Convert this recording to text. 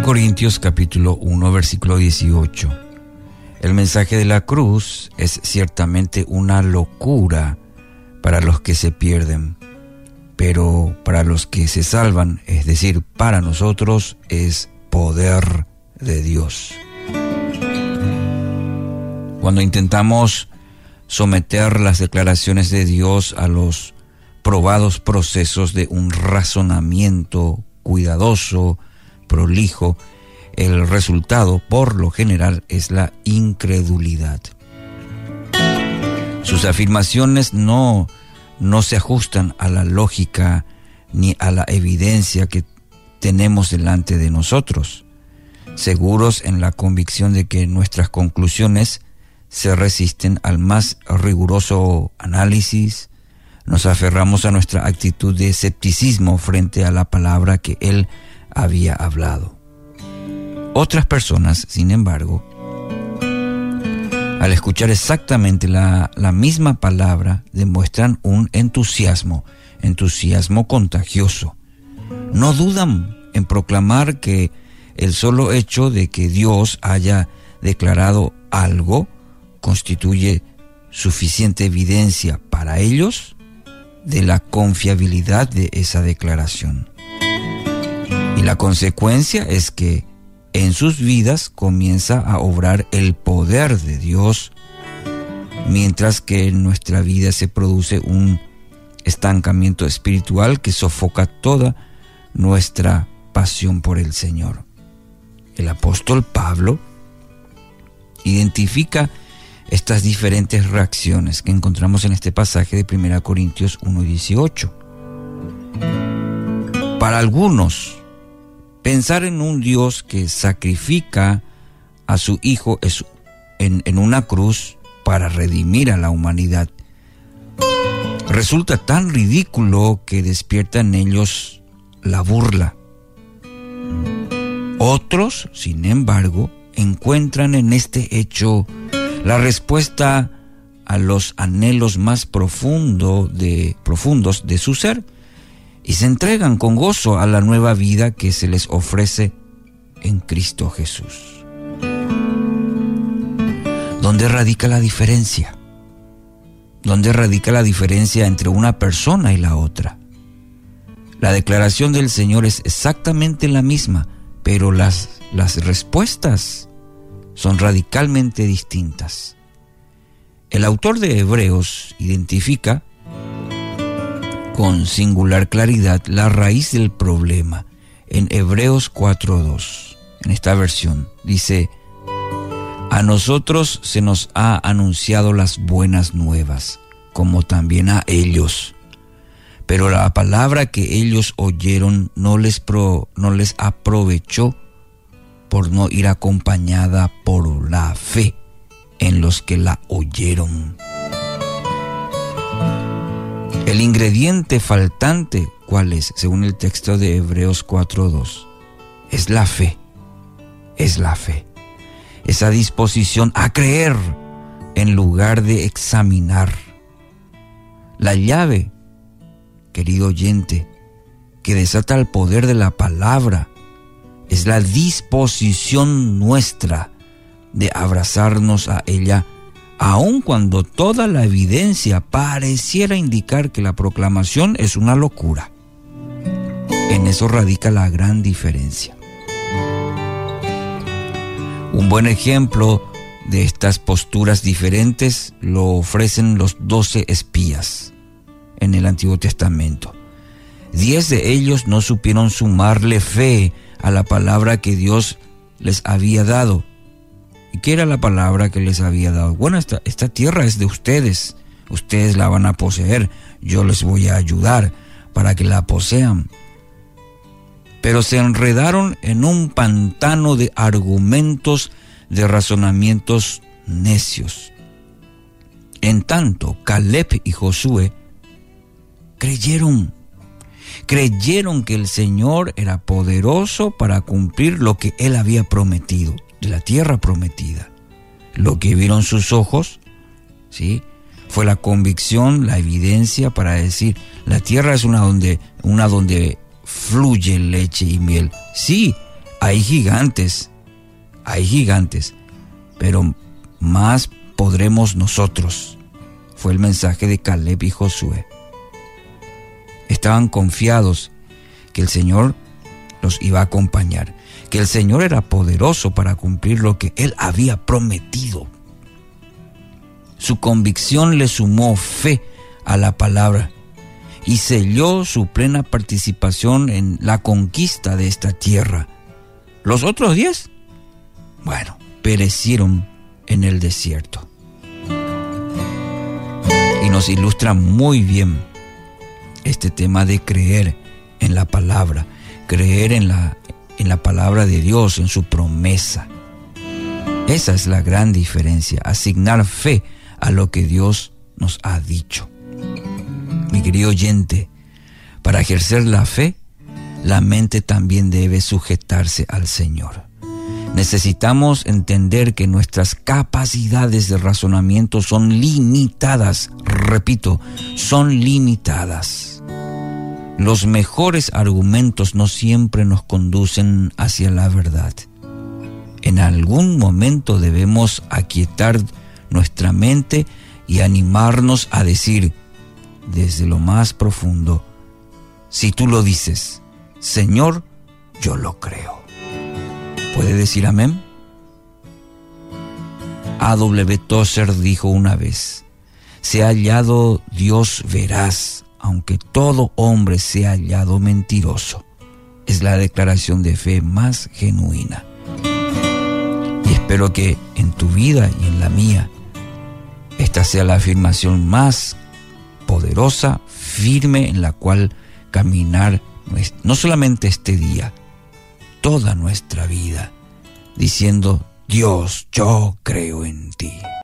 Corintios capítulo 1 versículo 18. El mensaje de la cruz es ciertamente una locura para los que se pierden, pero para los que se salvan, es decir, para nosotros, es poder de Dios. Cuando intentamos someter las declaraciones de Dios a los probados procesos de un razonamiento cuidadoso, prolijo, el resultado por lo general es la incredulidad. Sus afirmaciones no, no se ajustan a la lógica ni a la evidencia que tenemos delante de nosotros, seguros en la convicción de que nuestras conclusiones se resisten al más riguroso análisis, nos aferramos a nuestra actitud de escepticismo frente a la palabra que Él había hablado. Otras personas, sin embargo, al escuchar exactamente la, misma palabra, demuestran un entusiasmo, entusiasmo contagioso. No dudan en proclamar que el solo hecho de que Dios haya declarado algo constituye suficiente evidencia para ellos de la confiabilidad de esa declaración. La consecuencia es que en sus vidas comienza a obrar el poder de Dios, mientras que en nuestra vida se produce un estancamiento espiritual que sofoca toda nuestra pasión por el Señor. El apóstol Pablo identifica estas diferentes reacciones que encontramos en este pasaje de 1 Corintios 1.18. Para algunos, pensar en un Dios que sacrifica a su Hijo en, una cruz para redimir a la humanidad resulta tan ridículo que despierta en ellos la burla. Otros, sin embargo, encuentran en este hecho la respuesta a los anhelos más profundo profundos de su ser y se entregan con gozo a la nueva vida que se les ofrece en Cristo Jesús. ¿Dónde radica la diferencia? ¿Dónde radica la diferencia entre una persona y la otra? La declaración del Señor es exactamente la misma, pero las, las respuestas son radicalmente distintas. El autor de Hebreos identifica con singular claridad la raíz del problema en Hebreos 4.2. En esta versión dice, a nosotros se nos ha anunciado las buenas nuevas, como también a ellos. Pero la palabra que ellos oyeron no les, pro, no les aprovechó por no ir acompañada por la fe en los que la oyeron. El ingrediente faltante, ¿cuál es? Según el texto de Hebreos 4.2, es la fe, es la fe, esa disposición a creer en lugar de examinar. La llave, querido oyente, que desata el poder de la palabra, es la disposición nuestra de abrazarnos a ella, aun cuando toda la evidencia pareciera indicar que la proclamación es una locura. En eso radica la gran diferencia. Un buen ejemplo de estas posturas diferentes lo ofrecen los doce espías en el Antiguo Testamento. Diez de ellos no supieron sumarle fe a la palabra que Dios les había dado. ¿Y qué era la palabra que les había dado? Bueno, esta, esta tierra es de ustedes, ustedes la van a poseer, yo les voy a ayudar para que la posean. Pero se enredaron en un pantano de argumentos, de razonamientos necios. En tanto, Caleb y Josué creyeron creyeron que el Señor era poderoso para cumplir lo que Él había prometido, la tierra prometida. Lo que vieron sus ojos, ¿sí? Fue la convicción, la evidencia para decir, la tierra es una donde, una donde fluye leche y miel. Sí, hay gigantes, hay gigantes, pero más podremos nosotros. Fue el mensaje de Caleb y Josué. Estaban confiados que el Señor los iba a acompañar, que el Señor era poderoso para cumplir lo que Él había prometido. Su convicción le sumó fe a la palabra y selló su plena participación en la conquista de esta tierra. Los otros diez, bueno, perecieron en el desierto. Y nos ilustra muy bien este tema de creer en la palabra, creer en la, en la palabra de Dios, en su promesa. Esa es la gran diferencia, asignar fe a lo que Dios nos ha dicho. Mi querido oyente, para ejercer la fe, la mente también debe sujetarse al Señor. Necesitamos entender que nuestras capacidades de razonamiento son limitadas, repito, son limitadas. Los mejores argumentos no siempre nos conducen hacia la verdad. En algún momento debemos aquietar nuestra mente y animarnos a decir desde lo más profundo, si tú lo dices, Señor, yo lo creo. ¿Puede decir amén? A.W. Tozer dijo una vez, se ha hallado Dios veraz, aunque todo hombre sea hallado mentiroso. Es la declaración de fe más genuina. Y espero que en tu vida y en la mía, esta sea la afirmación más poderosa, firme, en la cual caminar no solamente este día, toda nuestra vida, diciendo, Dios, yo creo en ti.